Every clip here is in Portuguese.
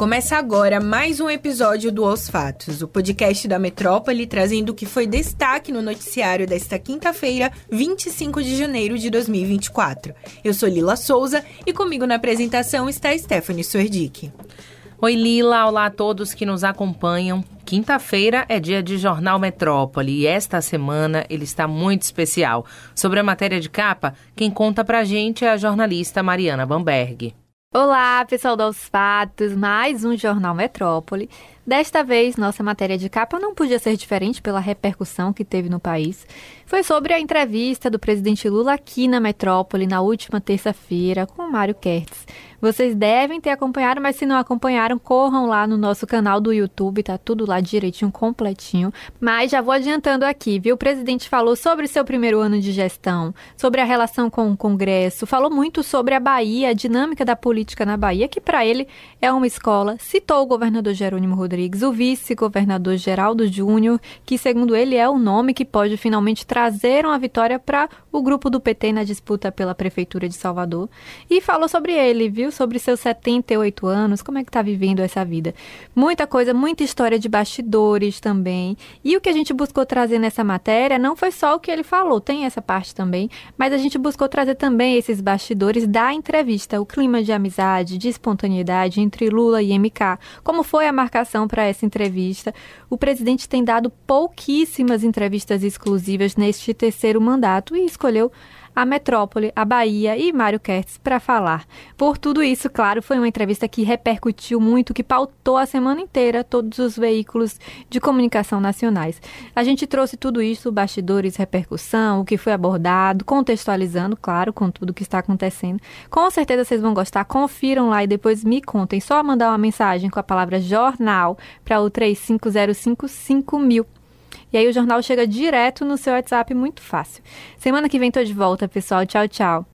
Começa agora mais um episódio do Os Fatos, o podcast da Metrópole trazendo o que foi destaque no noticiário desta quinta-feira, 25 de janeiro de 2024. Eu sou Lila Souza e comigo na apresentação está Stephanie Suerdick. Oi Lila, olá a todos que nos acompanham. Quinta-feira é dia de Jornal Metrópole e esta semana ele está muito especial. Sobre a matéria de capa, quem conta pra gente é a jornalista Mariana Bamberg. Olá, pessoal dos Fatos, mais um Jornal Metrópole. Desta vez, nossa matéria de capa não podia ser diferente pela repercussão que teve no país. Foi sobre a entrevista do presidente Lula aqui na Metrópole na última terça-feira com Mário Kertz. Vocês devem ter acompanhado, mas se não acompanharam, corram lá no nosso canal do YouTube, tá tudo lá direitinho, completinho. Mas já vou adiantando aqui, viu? O presidente falou sobre seu primeiro ano de gestão, sobre a relação com o Congresso, falou muito sobre a Bahia, a dinâmica da política na Bahia, que para ele é uma escola. Citou o governador Jerônimo Rodrigues, o vice-governador Geraldo Júnior, que segundo ele é o nome que pode finalmente trazer uma vitória para o grupo do PT na disputa pela prefeitura de Salvador. E falou sobre ele, viu? Sobre seus 78 anos, como é que está vivendo essa vida. Muita coisa, muita história de bastidores também. E o que a gente buscou trazer nessa matéria não foi só o que ele falou, tem essa parte também, mas a gente buscou trazer também esses bastidores da entrevista, o clima de amizade, de espontaneidade entre Lula e MK. Como foi a marcação para essa entrevista? O presidente tem dado pouquíssimas entrevistas exclusivas neste terceiro mandato e escolheu a Metrópole, a Bahia e Mário Kertz para falar. Por tudo isso, claro, foi uma entrevista que repercutiu muito, que pautou a semana inteira todos os veículos de comunicação nacionais. A gente trouxe tudo isso, bastidores, repercussão, o que foi abordado, contextualizando, claro, com tudo que está acontecendo. Com certeza vocês vão gostar, confiram lá e depois me contem. Só mandar uma mensagem com a palavra jornal para o 35055 e aí o jornal chega direto no seu WhatsApp, muito fácil. Semana que vem tô de volta, pessoal. Tchau, tchau.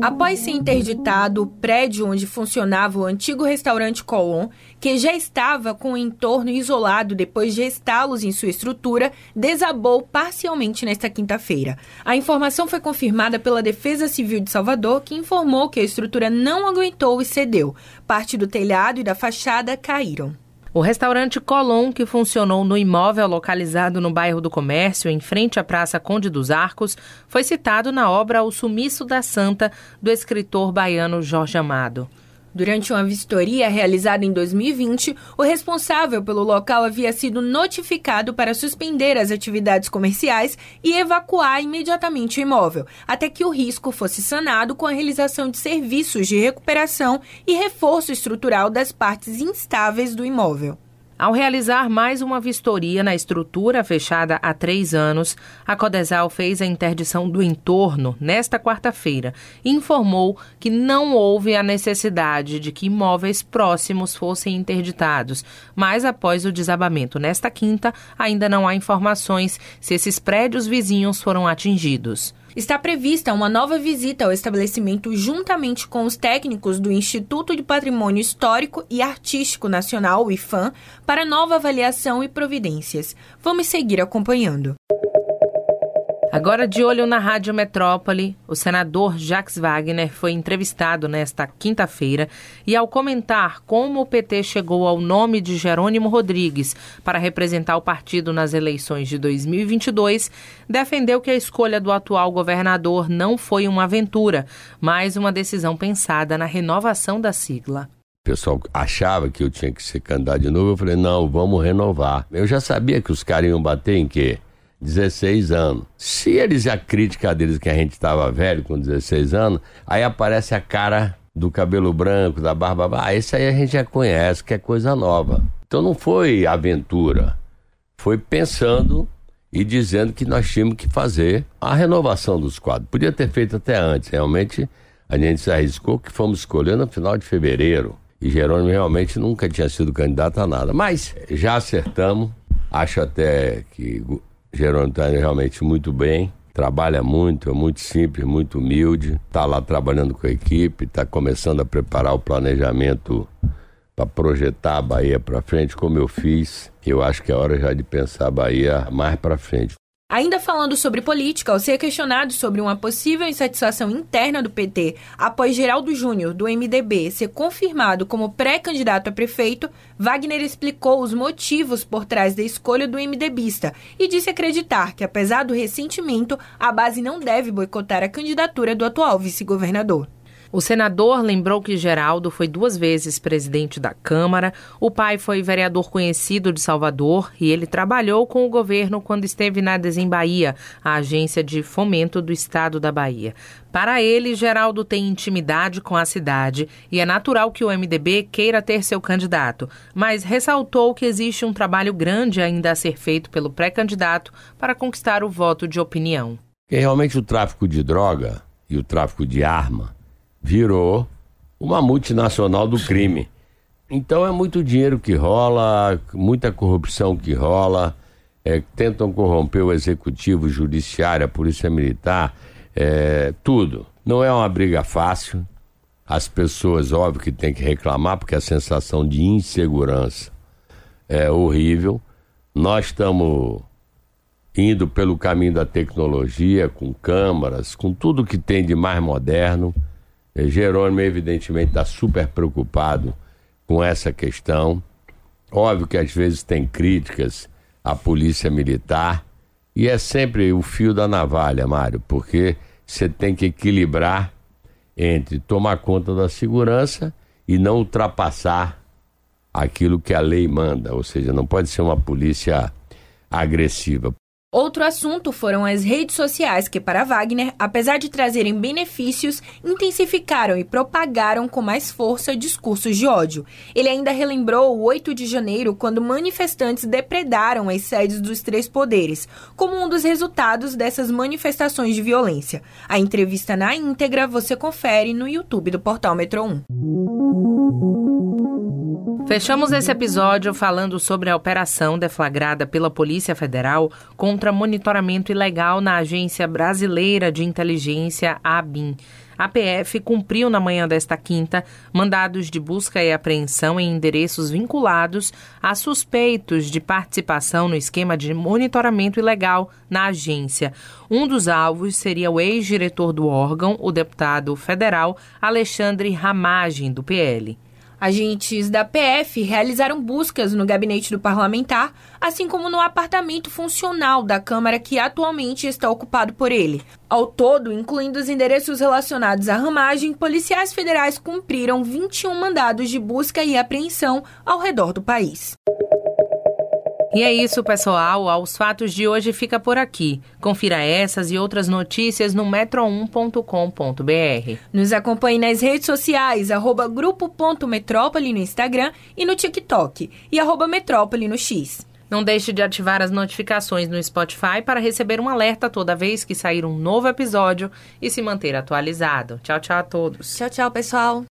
Após ser interditado o prédio onde funcionava o antigo restaurante Colon, que já estava com o entorno isolado depois de estalos em sua estrutura, desabou parcialmente nesta quinta-feira. A informação foi confirmada pela Defesa Civil de Salvador, que informou que a estrutura não aguentou e cedeu. Parte do telhado e da fachada caíram. O restaurante Colom, que funcionou no imóvel localizado no bairro do Comércio, em frente à Praça Conde dos Arcos, foi citado na obra O Sumiço da Santa, do escritor baiano Jorge Amado. Durante uma vistoria realizada em 2020, o responsável pelo local havia sido notificado para suspender as atividades comerciais e evacuar imediatamente o imóvel, até que o risco fosse sanado com a realização de serviços de recuperação e reforço estrutural das partes instáveis do imóvel. Ao realizar mais uma vistoria na estrutura fechada há três anos, a Codesal fez a interdição do entorno nesta quarta-feira e informou que não houve a necessidade de que imóveis próximos fossem interditados, mas após o desabamento nesta quinta, ainda não há informações se esses prédios vizinhos foram atingidos. Está prevista uma nova visita ao estabelecimento juntamente com os técnicos do Instituto de Patrimônio Histórico e Artístico Nacional, IFAM, para nova avaliação e providências. Vamos seguir acompanhando. Agora, de olho na Rádio Metrópole, o senador Jacques Wagner foi entrevistado nesta quinta-feira e, ao comentar como o PT chegou ao nome de Jerônimo Rodrigues para representar o partido nas eleições de 2022, defendeu que a escolha do atual governador não foi uma aventura, mas uma decisão pensada na renovação da sigla. O pessoal achava que eu tinha que ser candidato de novo. Eu falei, não, vamos renovar. Eu já sabia que os caras iam bater em quê? 16 anos. Se eles a crítica deles que a gente estava velho com 16 anos, aí aparece a cara do cabelo branco, da barba. Ah, esse aí a gente já conhece, que é coisa nova. Então não foi aventura. Foi pensando e dizendo que nós tínhamos que fazer a renovação dos quadros. Podia ter feito até antes. Realmente a gente se arriscou que fomos escolher no final de fevereiro. E Jerônimo realmente nunca tinha sido candidato a nada. Mas já acertamos. Acho até que Jerônimo está realmente muito bem, trabalha muito, é muito simples, muito humilde, está lá trabalhando com a equipe, está começando a preparar o planejamento para projetar a Bahia para frente, como eu fiz. Eu acho que é hora já de pensar a Bahia mais para frente. Ainda falando sobre política, ao ser questionado sobre uma possível insatisfação interna do PT após Geraldo Júnior, do MDB, ser confirmado como pré-candidato a prefeito, Wagner explicou os motivos por trás da escolha do MDBista e disse acreditar que, apesar do ressentimento, a base não deve boicotar a candidatura do atual vice-governador. O senador lembrou que Geraldo foi duas vezes presidente da Câmara, o pai foi vereador conhecido de Salvador e ele trabalhou com o governo quando esteve na Desembaía, a agência de fomento do estado da Bahia. Para ele, Geraldo tem intimidade com a cidade e é natural que o MDB queira ter seu candidato, mas ressaltou que existe um trabalho grande ainda a ser feito pelo pré-candidato para conquistar o voto de opinião. E realmente o tráfico de droga e o tráfico de arma virou uma multinacional do crime. Então é muito dinheiro que rola, muita corrupção que rola, é, tentam corromper o executivo, o judiciário, a polícia militar, é, tudo. Não é uma briga fácil. As pessoas, óbvio que tem que reclamar, porque a sensação de insegurança é horrível. Nós estamos indo pelo caminho da tecnologia, com câmaras, com tudo que tem de mais moderno. É, Jerônimo, evidentemente, está super preocupado com essa questão. Óbvio que às vezes tem críticas à polícia militar, e é sempre o fio da navalha, Mário, porque você tem que equilibrar entre tomar conta da segurança e não ultrapassar aquilo que a lei manda, ou seja, não pode ser uma polícia agressiva. Outro assunto foram as redes sociais que, para Wagner, apesar de trazerem benefícios, intensificaram e propagaram com mais força discursos de ódio. Ele ainda relembrou o 8 de janeiro, quando manifestantes depredaram as sedes dos três poderes, como um dos resultados dessas manifestações de violência. A entrevista na íntegra você confere no YouTube do portal Metro 1. Fechamos esse episódio falando sobre a operação deflagrada pela Polícia Federal contra monitoramento ilegal na Agência Brasileira de Inteligência, ABIN. A PF cumpriu na manhã desta quinta mandados de busca e apreensão em endereços vinculados a suspeitos de participação no esquema de monitoramento ilegal na agência. Um dos alvos seria o ex-diretor do órgão, o deputado federal Alexandre Ramagem, do PL. Agentes da PF realizaram buscas no gabinete do parlamentar, assim como no apartamento funcional da Câmara que atualmente está ocupado por ele. Ao todo, incluindo os endereços relacionados à ramagem, policiais federais cumpriram 21 mandados de busca e apreensão ao redor do país. E é isso, pessoal. Aos fatos de hoje fica por aqui. Confira essas e outras notícias no metro1.com.br. Nos acompanhe nas redes sociais, arroba grupo.metrópole no Instagram e no TikTok, e arroba metrópole no X. Não deixe de ativar as notificações no Spotify para receber um alerta toda vez que sair um novo episódio e se manter atualizado. Tchau, tchau a todos. Tchau, tchau, pessoal.